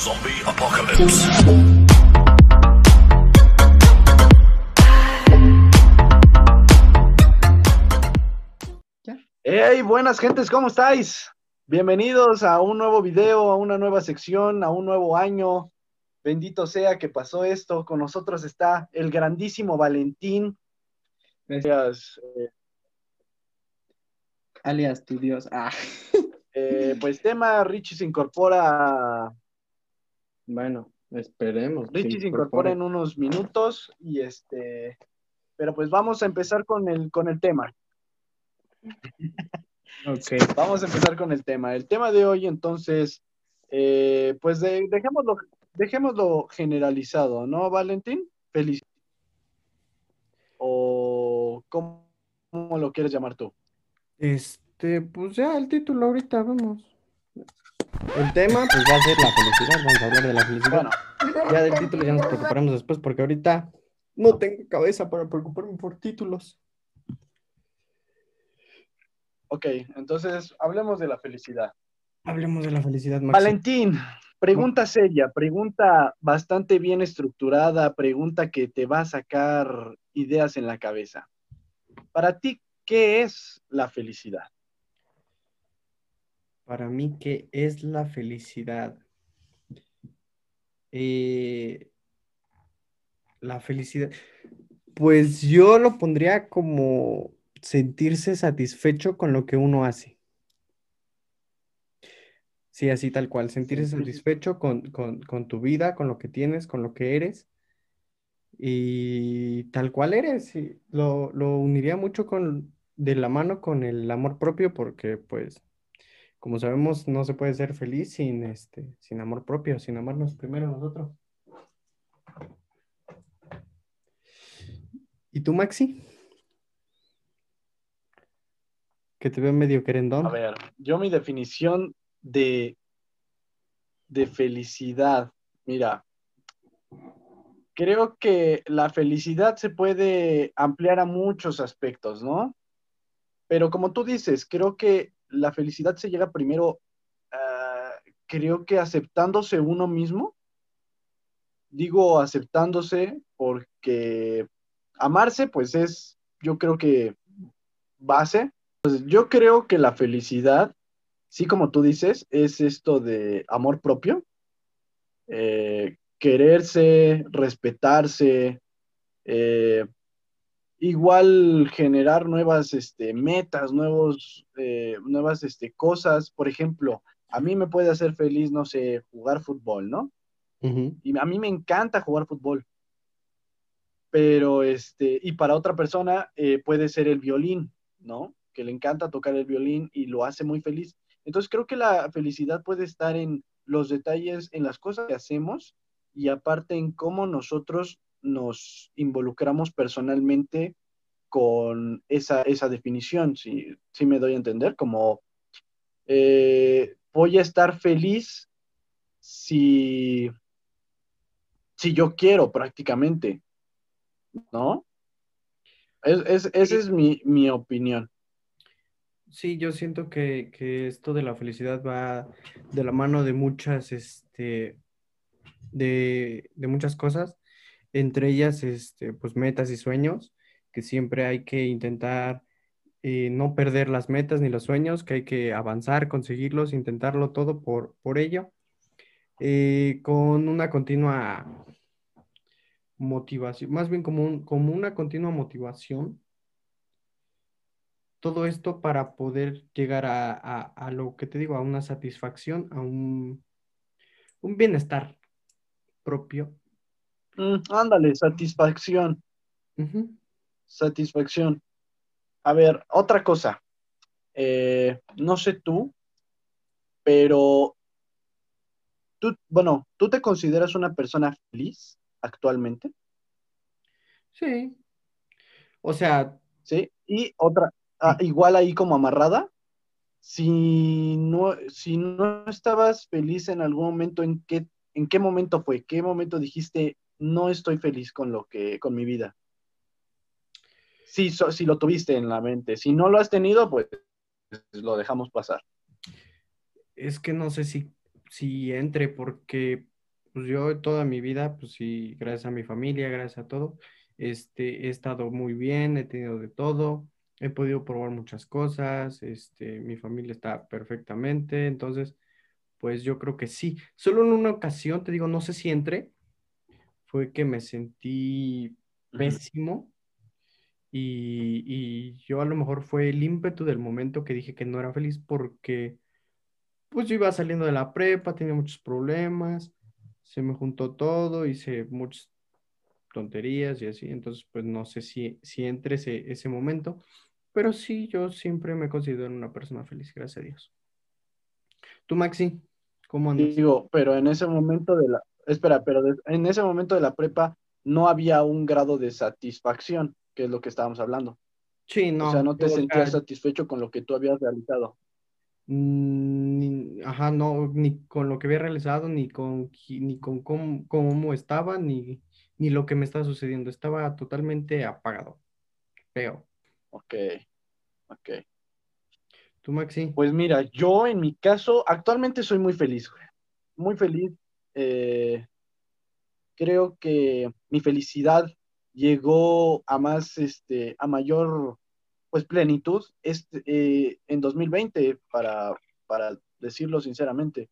Zombie Apocalypse. Hey, buenas gentes, ¿cómo estáis? Bienvenidos a un nuevo video, a una nueva sección, a un nuevo año. Bendito sea que pasó esto. Con nosotros está el grandísimo Valentín. Gracias. eh, alias tu Dios. Ah, eh, pues tema, Richie se incorpora, bueno, esperemos. que Richie se incorpora en unos minutos y este, pero pues vamos a empezar con el, con el tema. Ok, Vamos a empezar con el tema. El tema de hoy, entonces, eh, pues de- dejémoslo, dejémoslo generalizado, ¿no, Valentín? Feliz. O ¿cómo, cómo lo quieres llamar tú? este, pues ya el título ahorita, vamos. El tema, pues va a ser la felicidad, vamos a hablar de la felicidad. Bueno, Ya del título ya nos preocuparemos después, porque ahorita no tengo cabeza para preocuparme por títulos. ok, entonces hablemos de la felicidad. Hablemos de la felicidad, Maxi. Valentín, pregunta seria, pregunta bastante bien estructurada, pregunta que te va a sacar ideas en la cabeza. Para ti, ¿qué es la felicidad? Para mí, ¿qué es la felicidad? Eh, la felicidad. Pues yo lo pondría como sentirse satisfecho con lo que uno hace. Sí, así tal cual, sentirse satisfecho con, con- con tu vida, con lo que tienes, con lo que eres. Y tal cual eres. y Lo, lo uniría mucho con, de la mano con el amor propio porque pues como sabemos, no se puede ser feliz sin este, sin amor propio, sin amarnos primero a nosotros. ¿Y tú, Maxi? Que te veo medio querendón. A ver, yo mi definición de, de felicidad, mira, creo que la felicidad se puede ampliar a muchos aspectos, ¿no? Pero como tú dices, creo que la felicidad se llega primero, ah, creo que aceptándose uno mismo. Digo aceptándose porque amarse, pues es, yo creo que base. Yo creo que la felicidad, sí como tú dices, es esto de amor propio, eh, quererse, respetarse, eh, igual generar nuevas este, metas, nuevos, eh, nuevas este, cosas. Por ejemplo, a mí me puede hacer feliz, no sé, jugar fútbol, ¿no? Ujú, Y a mí me encanta jugar fútbol. Pero, este, y para otra persona eh, puede ser el violín, ¿no? Que le encanta tocar el violín y lo hace muy feliz. Entonces creo que la felicidad puede estar en los detalles, en las cosas que hacemos y aparte en cómo nosotros nos involucramos personalmente con esa, esa definición, si, si me doy a entender, como eh, voy a estar feliz si, si yo quiero prácticamente, ¿no? Es, es- esa es mi, mi opinión. Sí, yo siento que, que esto de la felicidad va de la mano de muchas, este, de, de muchas cosas, entre ellas, este, pues metas y sueños, que siempre hay que intentar eh, no perder las metas ni los sueños, que hay que avanzar, conseguirlos, intentarlo todo por, por ello, eh, con una continua motivación, más bien como, un- como una continua motivación todo esto para poder llegar a, a- a lo que te digo, a una satisfacción, a un, un bienestar propio. Mm, ándale, satisfacción, satisfacción. A ver, otra cosa. Eh, no sé tú, pero tú, bueno, ¿tú te consideras una persona feliz actualmente? Sí. O sea, ¿Sí? Y otra, ah, igual ahí como amarrada, si no, si no estabas feliz en algún momento, ¿en qué, en qué momento fue? ¿Qué momento dijiste, no estoy feliz con lo que, con mi vida? Si, si lo tuviste en la mente. Si no lo has tenido, pues lo dejamos pasar. es que no sé si, si entre, porque pues yo toda mi vida, pues sí, gracias a mi familia, gracias a todo, este, he estado muy bien, he tenido de todo, he podido probar muchas cosas, este, mi familia está perfectamente, entonces, pues yo creo que sí. Solo en una ocasión, te digo, no sé si entré, fue que me sentí pésimo y, y yo a lo mejor fue el ímpetu del momento que dije que no era feliz porque pues yo iba saliendo de la prepa, tenía muchos problemas, se me juntó todo, hice muchas tonterías y así, entonces pues no sé si, si entre ese, ese momento, pero sí, yo siempre me considero una persona feliz, gracias a Dios. ¿Tú, Maxi? ¿Cómo andas? Digo, pero en ese momento de la, espera, pero en ese momento de la prepa no había un grado de satisfacción, que es lo que estábamos hablando. Sí, no. O sea, no te sentías satisfecho con lo que tú habías realizado. Ni, ajá, no, ni con lo que había realizado, ni con, ni con cómo, cómo estaba, ni, ni lo que me estaba sucediendo. Estaba totalmente apagado. Feo. Ok, ok. ¿Tú, Maxi? Pues mira, yo en mi caso, actualmente soy muy feliz, güey. Muy feliz. Eh, creo que mi felicidad llegó a más, este, a mayor pues plenitud este, eh, en 2020, para, para decirlo sinceramente.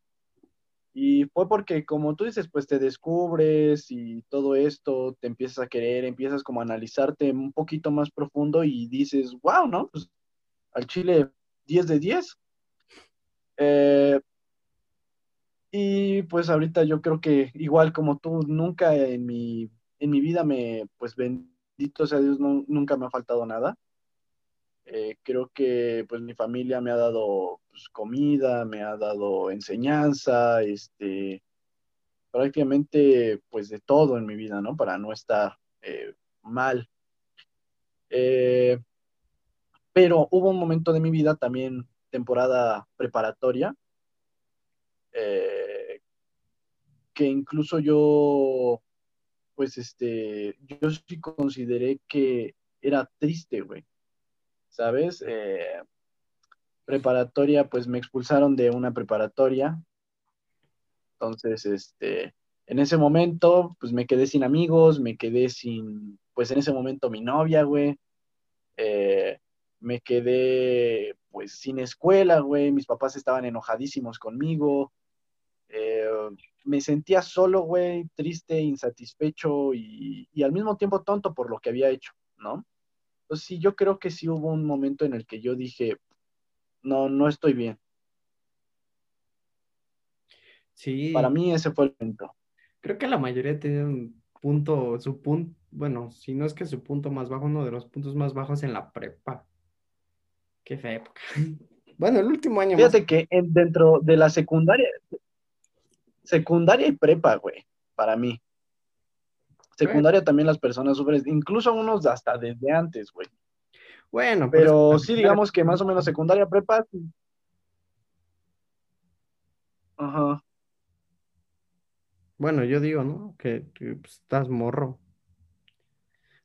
Y fue porque, como tú dices, pues te descubres y todo esto, te empiezas a querer, empiezas como a analizarte un poquito más profundo y dices, wow, ¿no? Pues al Chile 10 de 10. Eh, y pues ahorita yo creo que igual como tú, nunca en mi, en mi vida me, pues bendito sea Dios, nunca me ha faltado nada. Eh, creo que pues mi familia me ha dado pues, comida, me ha dado enseñanza, este, prácticamente pues de todo en mi vida, ¿no? Para no estar eh, mal. Eh, pero hubo un momento de mi vida también, temporada preparatoria, que incluso yo, pues este, yo sí consideré que era triste, güey ¿sabes? Eh, preparatoria, pues me expulsaron de una preparatoria. Entonces, este, en ese momento, pues me quedé sin amigos, me quedé sin, pues en ese momento mi novia, güey. Eh, me quedé, pues, sin escuela, güey. Mis papás estaban enojadísimos conmigo. Eh, me sentía solo, güey, triste, insatisfecho y, y al mismo tiempo tonto por lo que había hecho, ¿no? Entonces sí, yo creo que sí hubo un momento en el que yo dije, no, no estoy bien. Sí. Para mí ese fue el punto. Creo que la mayoría tiene un punto, su punto, bueno, si no es que su punto más bajo, uno de los puntos más bajos en la prepa. Qué fea época. Bueno, el último año. Fíjate que dentro de la secundaria, secundaria y prepa, güey, para mí. Secundaria también las personas sufren, incluso unos hasta desde antes, güey. Bueno, pero sí, digamos que más o menos secundaria, prepa. Ajá. Bueno, yo digo, ¿no? Que, pues, estás morro.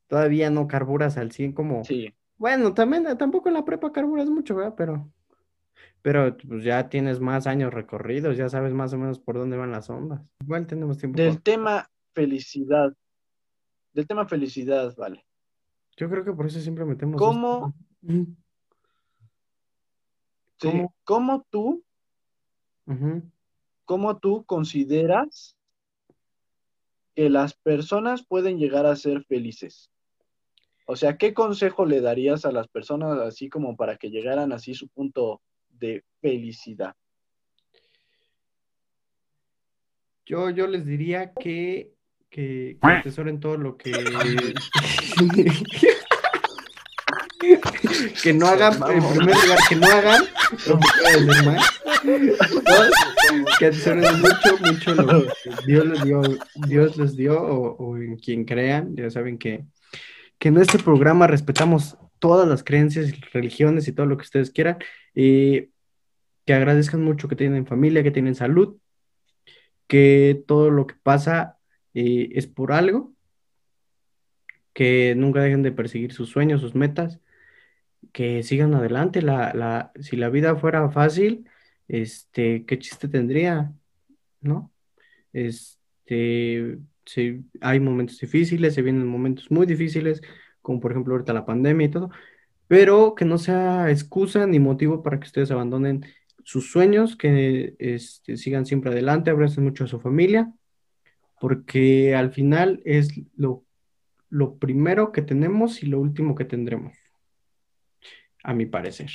Todavía no carburas al 100 como... Sí. Bueno, también, tampoco en la prepa carburas mucho, ¿verdad? Pero, pero pues ya tienes más años recorridos, ya sabes más o menos por dónde van las ondas. Igual tenemos tiempo. Del tema felicidad, del tema felicidad, vale. Yo creo que por eso siempre metemos. ¿Cómo? ¿Cómo tú? ¿Cómo tú consideras que las personas pueden llegar a ser felices? O sea, ¿qué consejo le darías a las personas así como para que llegaran así su punto de felicidad? Yo, yo les diría que que, que atesoren todo lo que. que no hagan, en primer lugar, que no hagan lo que que atesoren mucho, mucho lo que Dios les dio, Dios les dio, o, en quien crean. Ya saben que, que en este programa respetamos todas las creencias, religiones y todo lo que ustedes quieran. Y que agradezcan mucho que tienen familia, que tienen salud, que todo lo que pasa es por algo, que nunca dejen de perseguir sus sueños, sus metas, que sigan adelante. La, si la vida fuera fácil, este, ¿qué chiste tendría? ¿No? Es, este, hay momentos difíciles, se vienen momentos muy difíciles, como por ejemplo ahorita la pandemia y todo, pero que no sea excusa ni motivo para que ustedes abandonen sus sueños, que este, sigan siempre adelante, abracen mucho a su familia, porque al final es lo, lo primero que tenemos y lo último que tendremos, a mi parecer.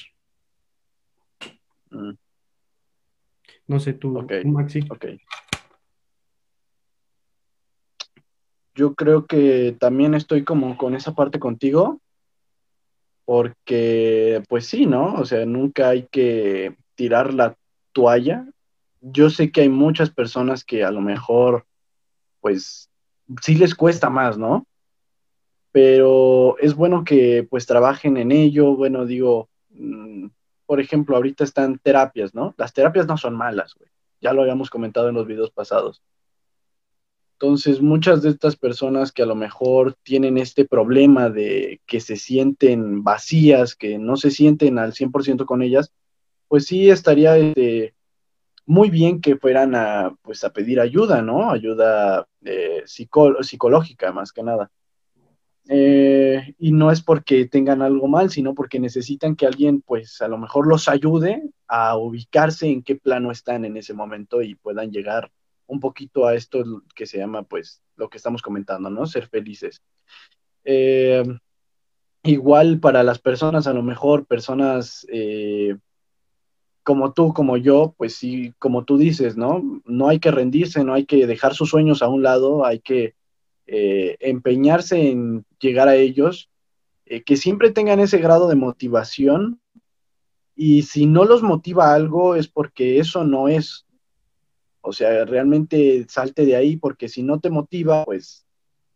Mm. No sé tú, Maxi. Yo creo que también estoy como con esa parte contigo, porque pues sí, ¿no? O sea, nunca hay que tirar la toalla. Yo sé que hay muchas personas que a lo mejor, pues, sí les cuesta más, ¿no? Pero es bueno que pues trabajen en ello. Bueno, digo, mm, por ejemplo, ahorita están terapias, ¿no? Las terapias no son malas, güey. Ya lo habíamos comentado en los videos pasados. Entonces, muchas de estas personas que a lo mejor tienen este problema de que se sienten vacías, que no se sienten al 100% con ellas, pues sí estaría este, muy bien que fueran a, pues, a pedir ayuda, ¿no? Ayuda eh, psicológica, más que nada. Eh, y no es porque tengan algo mal, sino porque necesitan que alguien, pues a lo mejor los ayude a ubicarse en qué plano están en ese momento y puedan llegar un poquito a esto que se llama, pues, lo que estamos comentando, ¿no? Ser felices. Eh, igual para las personas, a lo mejor personas como tú, como yo, pues sí, como tú dices, ¿no? No hay que rendirse, no hay que dejar sus sueños a un lado, hay que eh, empeñarse en llegar a ellos, eh, que siempre tengan ese grado de motivación y si no los motiva algo es porque eso no es. O sea, realmente salte de ahí porque si no te motiva, pues,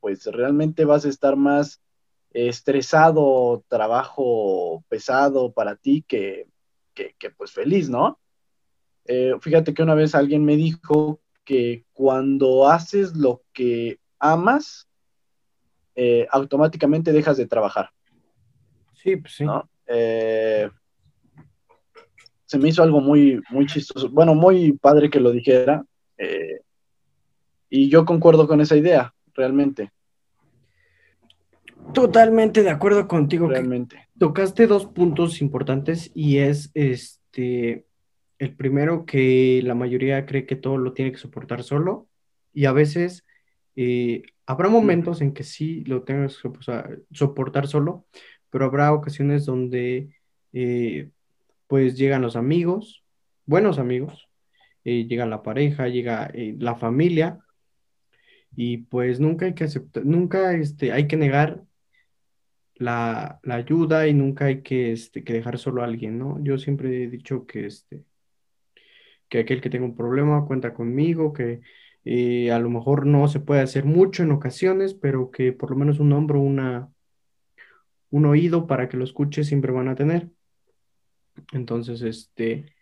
pues realmente vas a estar más estresado, trabajo pesado para ti que, que, pues feliz, ¿no? Eh, fíjate que una vez alguien me dijo que cuando haces lo que amas, eh, automáticamente dejas de trabajar. Sí, pues sí. Eh, se me hizo algo muy, muy chistoso, bueno, muy padre que lo dijera, y yo concuerdo con esa idea, realmente. Totalmente de acuerdo contigo. Realmente. Tocaste dos puntos importantes y es este el primero que la mayoría cree que todo lo tiene que soportar solo y a veces eh, habrá momentos en que sí lo tengas que soportar solo, pero habrá ocasiones donde eh, pues llegan los amigos, buenos amigos, eh, llega la pareja, llega la familia, y pues nunca hay que aceptar, nunca este, hay que negar la, ayuda y nunca hay que, este, que dejar solo a alguien, ¿no? Yo siempre he dicho que, este, que aquel que tenga un problema cuenta conmigo, que eh, a lo mejor no se puede hacer mucho en ocasiones, pero que por lo menos un hombro, una, un oído para que lo escuche siempre van a tener. Entonces, este,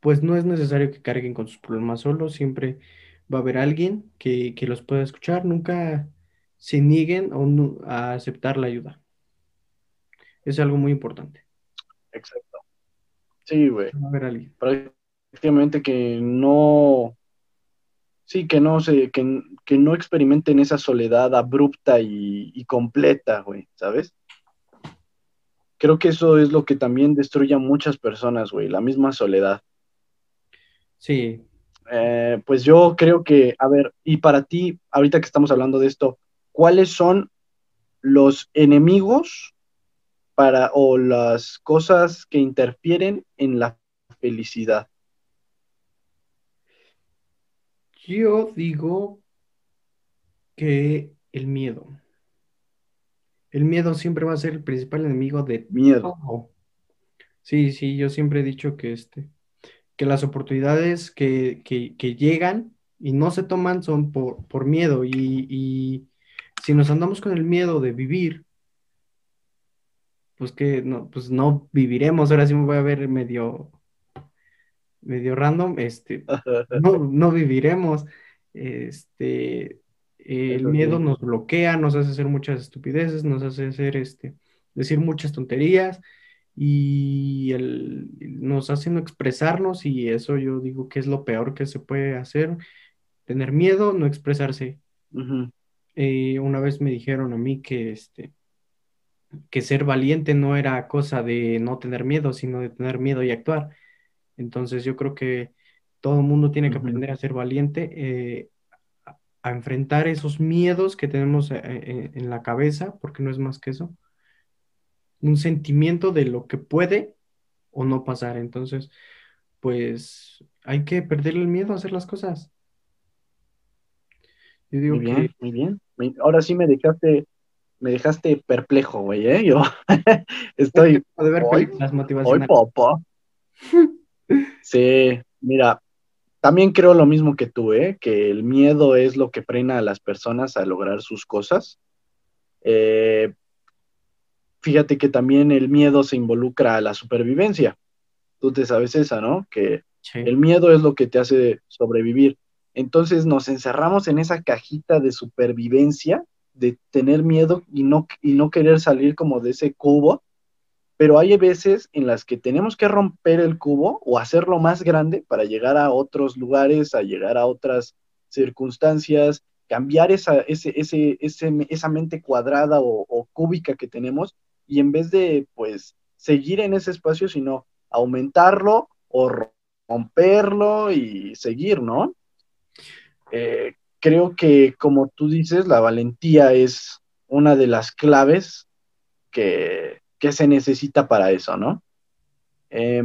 pues no es necesario que carguen con sus problemas solos, siempre va a haber alguien que, los pueda escuchar, nunca se nieguen a aceptar la ayuda. Es algo muy importante. Exacto. Sí, güey. Prácticamente que no, Sí, que no se, que, que no experimenten esa soledad abrupta y, completa, güey, ¿sabes? Creo que eso es lo que también destruye a muchas personas, güey, la misma soledad. Sí. Eh, pues yo creo que, a ver, y para ti, ahorita que estamos hablando de esto, ¿cuáles son los enemigos para o las cosas que interfieren en la felicidad? Yo digo que el miedo. El miedo siempre va a ser el principal enemigo de miedo. Sí, sí, yo siempre he dicho que este, que las oportunidades que, llegan y no se toman son por, por miedo. Y, y, si nos andamos con el miedo de vivir, pues que no, pues no viviremos. Ahora sí me voy a ver medio medio random, este, no, no viviremos. Este, el miedo nos bloquea, nos hace hacer muchas estupideces, nos hace hacer, este, decir muchas tonterías y el, nos hace no expresarnos y eso yo digo que es lo peor que se puede hacer. tener miedo, no expresarse. Eh, una vez me dijeron a mí que, este, que ser valiente no era cosa de no tener miedo, sino de tener miedo y actuar. Entonces yo creo que todo el mundo tiene que aprender a ser valiente, eh, a, enfrentar esos miedos que tenemos eh, en la cabeza, porque no es más que eso, un sentimiento de lo que puede o no pasar. Entonces, pues hay que perder el miedo a hacer las cosas. Yo Muy digo que muy bien. Me- Ahora sí me dejaste, me dejaste perplejo, güey, ¿eh? Yo es estoy, tiempo de ver hoy, hoy, papá. Sí, mira, también creo lo mismo que tú, ¿eh? Que el miedo es lo que frena a las personas a lograr sus cosas. Eh, fíjate que también el miedo se involucra a la supervivencia. Tú te sabes esa, ¿no? Que Sí. el miedo es lo que te hace sobrevivir. Entonces nos encerramos en esa cajita de supervivencia, de tener miedo y no, y no querer salir como de ese cubo, pero hay veces en las que tenemos que romper el cubo o hacerlo más grande para llegar a otros lugares, a llegar a otras circunstancias, cambiar esa, ese, ese, ese, esa mente cuadrada o, o cúbica que tenemos y en vez de pues seguir en ese espacio, sino aumentarlo o romperlo y seguir, ¿no? Eh, creo que, como tú dices, la valentía es una de las claves que, que se necesita para eso, ¿no? Eh,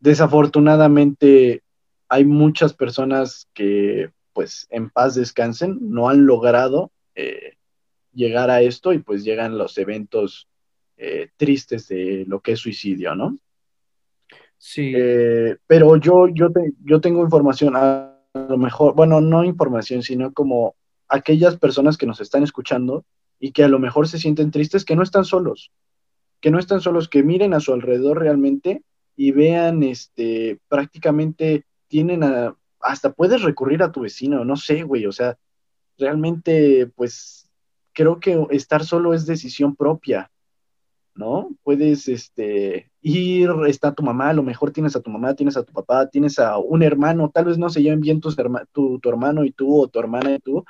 desafortunadamente, hay muchas personas que, pues, en paz descansen, no han logrado eh, llegar a esto y pues llegan los eventos eh, tristes de lo que es suicidio, ¿no? Sí, Eh, pero yo, yo, te, yo tengo información, a, a lo mejor, bueno, no información, sino como aquellas personas que nos están escuchando y que a lo mejor se sienten tristes, que no están solos, que no están solos, que miren a su alrededor realmente y vean, este, prácticamente tienen a, hasta puedes recurrir a tu vecino, no sé, güey, o sea, realmente, pues, creo que estar solo es decisión propia. ¿No? Puedes este, ir, está tu mamá, a lo mejor tienes a tu mamá, tienes a tu papá, tienes a un hermano, tal vez no se lleven bien tus herma tu, tu, hermano y tú, o tu hermana y tú,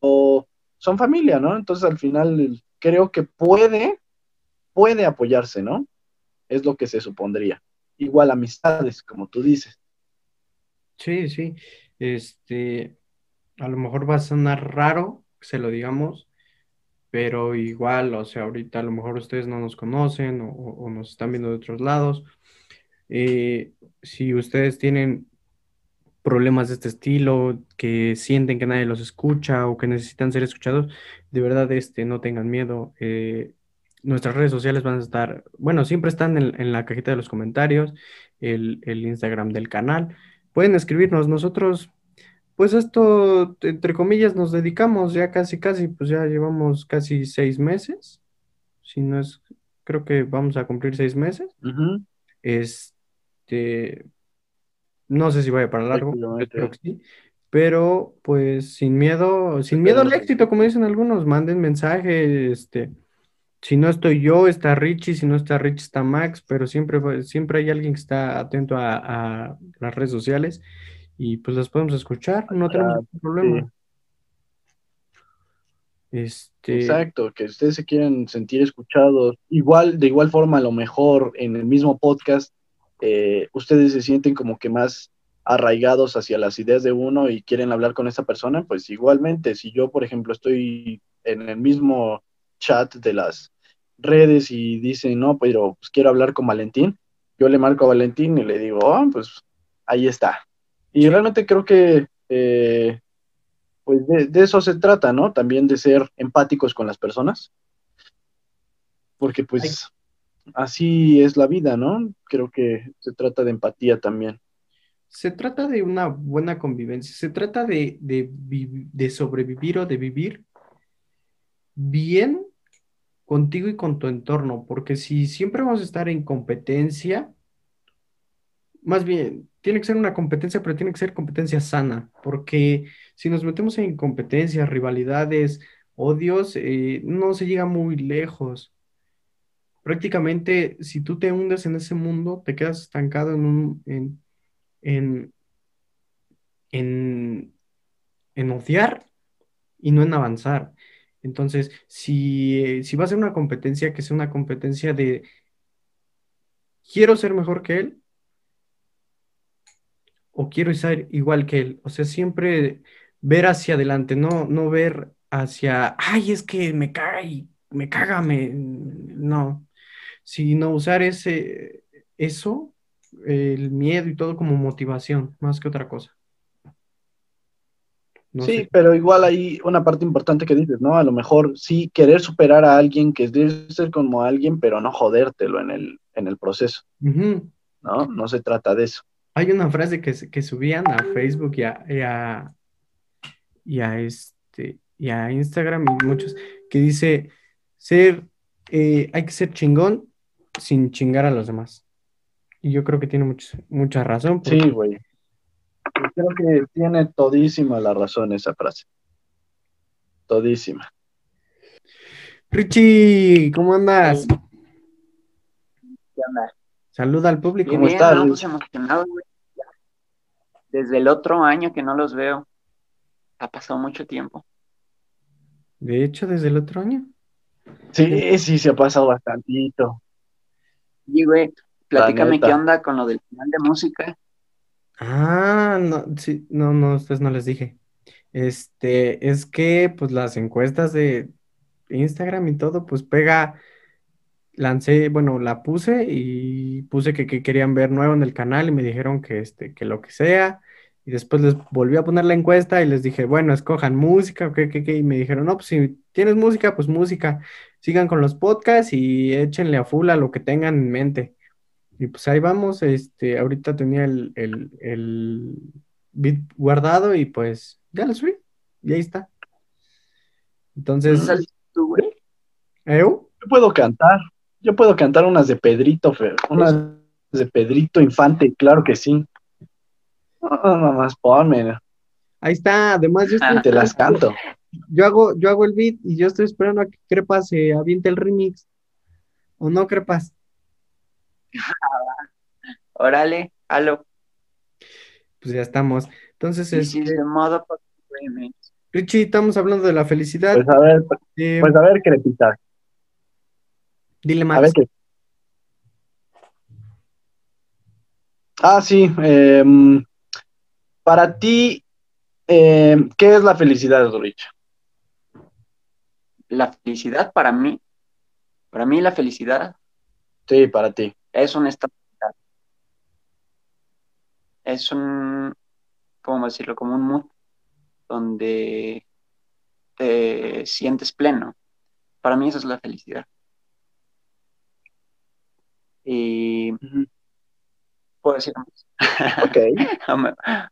o son familia, ¿no? Entonces al final creo que puede, puede apoyarse, ¿no? Es lo que se supondría. Igual amistades, como tú dices. Sí, sí. Este, a lo mejor va a sonar raro se lo digamos, pero igual, o sea, ahorita a lo mejor ustedes no nos conocen o, nos están viendo de otros lados. Eh, si ustedes tienen problemas de este estilo, que sienten que nadie los escucha o que necesitan ser escuchados, de verdad, este, no tengan miedo. Eh, nuestras redes sociales van a estar, bueno, siempre están en, en la cajita de los comentarios, el, el Instagram del canal. Pueden escribirnos, nosotros pues esto, entre comillas, nos dedicamos ya casi, casi, pues ya llevamos casi seis meses. Si no es, creo que vamos a cumplir seis meses. Uh -huh. Este, no sé si vaya para largo, espero que sí. Pero pues sin miedo, sin miedo al éxito, como dicen algunos, manden mensaje, este, si no estoy yo, está Richie, si no está Richie, está Max, pero siempre, siempre hay alguien que está atento a, a las redes sociales y pues las podemos escuchar, no tenemos ningún problema. Sí. Este... Exacto, que ustedes se quieren sentir escuchados. Igual, de igual forma, a lo mejor en el mismo podcast, eh, ustedes se sienten como que más arraigados hacia las ideas de uno y quieren hablar con esa persona, pues igualmente, si yo, por ejemplo, estoy en el mismo chat de las redes y dicen, no, pero pues quiero hablar con Valentín, yo le marco a Valentín y le digo, oh, pues ahí está. Y realmente creo que eh, pues de, de, eso se trata, ¿no? También de ser empáticos con las personas. Porque pues Ay. así es la vida, ¿no? Creo que se trata de empatía también. Se trata de una buena convivencia, se trata de, de, de sobrevivir o de vivir bien contigo y con tu entorno, porque si siempre vamos a estar en competencia, más bien, tiene que ser una competencia, pero tiene que ser competencia sana, porque si nos metemos en competencias, rivalidades, odios, eh, no se llega muy lejos. Prácticamente, si tú te hundes en ese mundo, te quedas estancado en un, en, en, en, en odiar y no en avanzar. Entonces, si, si va a ser una competencia, que sea una competencia de quiero ser mejor que él o quiero ser igual que él. O sea, siempre ver hacia adelante, no, no ver hacia, ay, es que me caga y me caga, me... No, sino usar ese, eso, el miedo y todo como motivación, más que otra cosa. sí, pero igual hay una parte importante que dices, ¿no? A lo mejor sí querer superar a alguien, que es ser como alguien, pero no jodértelo en el, en el proceso. ¿No? No se trata de eso. Hay una frase que, que subían a Facebook y a, y a, este, y a Instagram y muchos, que dice, ser, eh, hay que ser chingón sin chingar a los demás. Y yo creo que tiene mucha razón. Sí, güey. Creo que tiene todísima la razón esa frase. Todísima. Richie, ¿cómo andas? ¿Qué andas? Saluda al público. ¿Cómo estás? emocionado, güey. Desde el otro año que no los veo. Ha pasado mucho tiempo. De hecho, desde el otro año. Sí, sí, se ha pasado bastantito. Y, güey, platícame qué onda con lo del final de música. Ah, no, sí, no, no, ustedes no les dije. Este, es que, pues, las encuestas de Instagram y todo, pues, pega, lancé, bueno, la puse y puse que, que querían ver nuevo en el canal y me dijeron que, este, que lo que sea, y después les volví a poner la encuesta y les dije, bueno, escojan música, ¿qué, qué, qué? Y me dijeron, no, pues si tienes música, pues música. Sigan con los podcasts y échenle a full a lo que tengan en mente. Y pues ahí vamos, este, ahorita tenía el, el, el beat guardado y pues ya lo subí. Y ahí está. Entonces. tú, güey? Yo puedo cantar. Yo puedo cantar unas de Pedrito, unas de Pedrito Infante, claro que sí. No, más ponme. Ahí está, además yo estoy, te las canto. Yo hago, yo hago el beat y yo estoy esperando a que Crepas se aviente el remix. ¿O no, Crepas? Órale, halo. Pues ya estamos. Entonces, es. Este, modo Richie, estamos hablando de la felicidad. Pues a ver, eh, pues a ver, Crepita. Dile más. A ver qué. Ah, sí. Eh, para ti, eh, ¿qué es la felicidad, Rich? La felicidad para mí, para mí la felicidad. Sí, para ti. Es un estado Es un, ¿cómo decirlo? Como un mood donde te sientes pleno. Para mí eso es la felicidad. Y puedo decir más. Ok.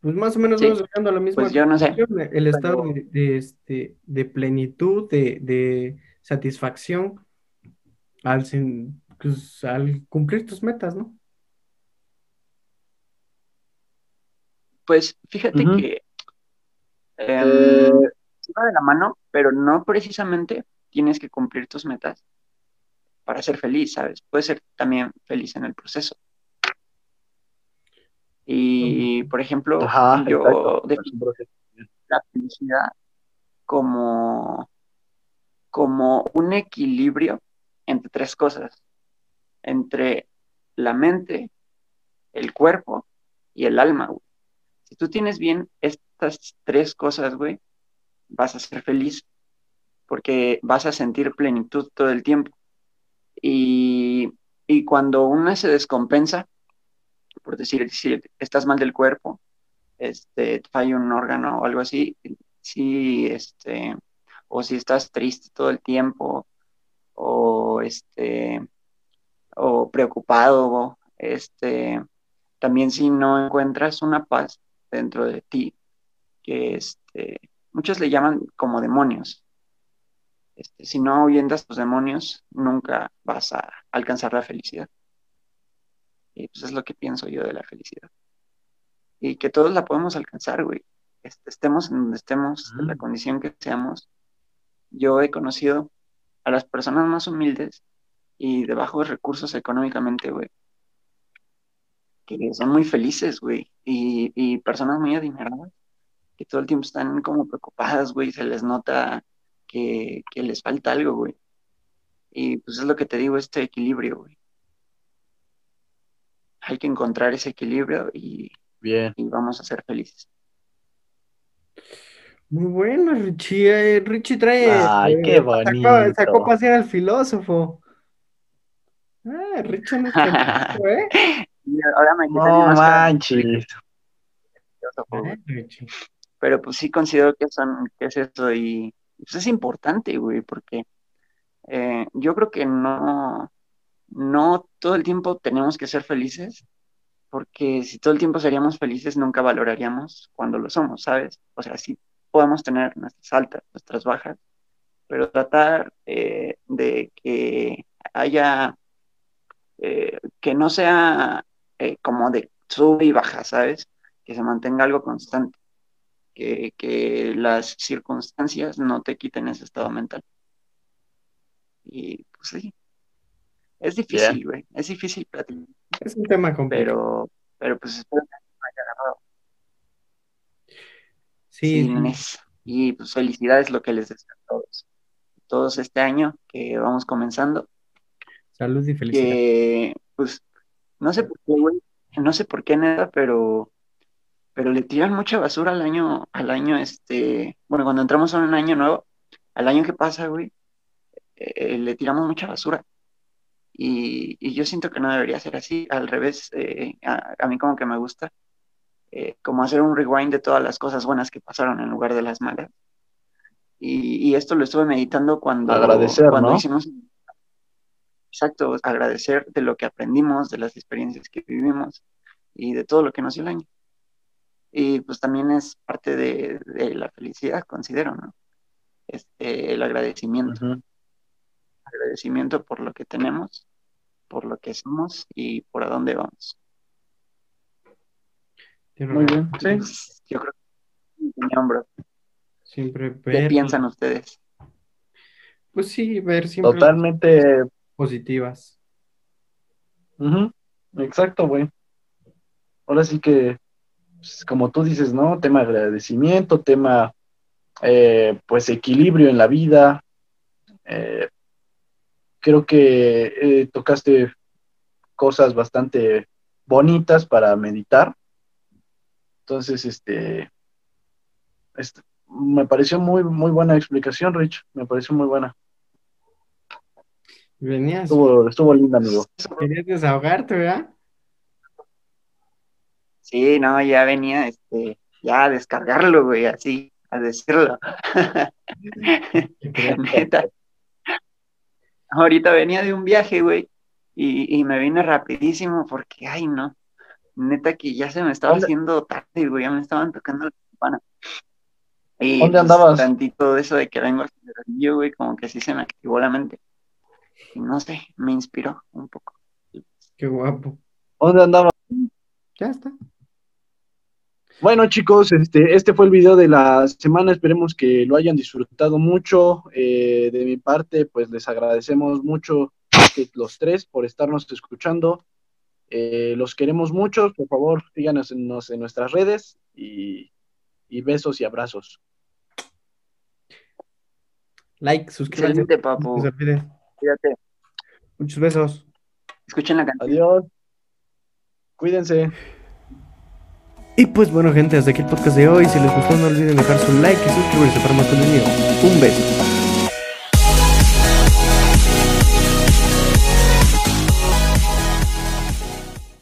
Pues más o menos vamos llegando a la misma pues yo no sé. el estado de, este, de plenitud, de, satisfacción al, pues, al cumplir tus metas, ¿no? Pues fíjate que em, eh, va de la mano, pero no precisamente tienes que cumplir tus metas para ser feliz, ¿sabes? Puedes ser también feliz en el proceso. Y, por ejemplo, yo defino la felicidad como, como un equilibrio entre tres cosas, entre la mente, el cuerpo y el alma, Si tú tienes bien estas tres cosas, güey, vas a ser feliz porque vas a sentir plenitud todo el tiempo. Y, cuando una se descompensa, por decir, si estás mal del cuerpo, este, falla un órgano o algo así, si, este, o si estás triste todo el tiempo, o este, o preocupado, este, también si no encuentras una paz dentro de ti, que este, muchos le llaman como demonios. Este, si no ahuyentas tus demonios, nunca vas a alcanzar la felicidad. Y pues es lo que pienso yo de la felicidad. Y que todos la podemos alcanzar, güey. Este, estemos en donde estemos, en la condición que seamos. Yo he conocido a las personas más humildes y de bajos recursos económicamente, güey. Que son muy felices, güey. Y, y personas muy adineradas que todo el tiempo están como preocupadas, güey, se les nota que, que les falta algo, güey. Y pues es lo que te digo, este equilibrio, güey. Hay que encontrar ese equilibrio y, Bien. y vamos a ser felices. Muy bueno, Richie. Eh, Richie trae. Ay, eh, qué bonito. Sacó, sacó pasear al filósofo. Ah, Richie no es pendejo, ¿eh? Y ahora me No manches. Ah. Pero pues sí considero que, son, que es esto y pues es importante, güey, porque eh, yo creo que no, no todo el tiempo tenemos que ser felices, porque si todo el tiempo seríamos felices, nunca valoraríamos cuando lo somos, ¿sabes? O sea, sí podemos tener nuestras altas, nuestras bajas, pero tratar eh, de que haya, eh, que no sea como de sube y baja, ¿sabes? Que se mantenga algo constante, que, que las circunstancias no te quiten ese estado mental. Y pues sí, es difícil, güey, es difícil platicar, Es un tema complejo. pero, pero pues espero que me haya agarrado. Sí. Y pues felicidades lo que les deseo a todos. Todos este año que vamos comenzando, Salud y felicidad. que pues no sé por qué, güey, no sé por qué nada, pero pero le tiran mucha basura al año al año este, bueno, cuando entramos a un año nuevo, al año que pasa, güey, eh, le tiramos mucha basura. Y, y yo siento que no debería ser así, al revés, eh, a, a mí como que me gusta eh, como hacer un rewind de todas las cosas buenas que pasaron en lugar de las malas. Y, y esto lo estuve meditando cuando, Agradecer, cuando ¿no? hicimos, exacto, agradecer de lo que aprendimos, de las experiencias que vivimos y de todo lo que nos dio el año. Y pues también es parte de, de la felicidad, considero, ¿no? Este, el agradecimiento, agradecimiento por lo que tenemos, por lo que somos y por a dónde vamos. Muy bien. Sí. Pues, yo creo que mi hombro. Siempre ¿Qué piensan ustedes? Pues sí, ver siempre Totalmente. positivas. ujú, Exacto, güey. Ahora sí que, pues, como tú dices, ¿no? Tema agradecimiento, tema, eh, pues, equilibrio en la vida. Eh, creo que eh, tocaste cosas bastante bonitas para meditar. Entonces, este, este, me pareció muy, muy buena explicación, Rich. Me pareció muy buena. Venías, Estuvo, estuvo linda, amigo. querías desahogarte, ¿verdad? Sí, no, ya venía, este, ya a descargarlo, güey, así, a decirlo. Neta. Ahorita venía de un viaje, güey, y, y me vine rapidísimo porque, ay, no, neta que ya se me estaba ¿Dónde- haciendo tarde, güey, ya me estaban tocando la campana. Y ¿Dónde pues, andabas? tantito de eso de que vengo aceleradillo, güey, como que sí se me activó la mente. Y no sé, me inspiró un poco. Qué guapo. ¿Dónde andaba? Ya está. Bueno, chicos, este, este fue el video de la semana. Esperemos que lo hayan disfrutado mucho. Eh, de mi parte, pues les agradecemos mucho que los tres por estarnos escuchando. Eh, los queremos mucho. Por favor, síganos en, nos- en nuestras redes y, y besos y abrazos. Like, No se olviden. Cuídate. Muchos besos. Escuchen la canción. Adiós. Cuídense. Y pues bueno, gente, hasta aquí el podcast de hoy. Si les gustó, no olviden dejar su like y suscribirse para más contenido. Un beso.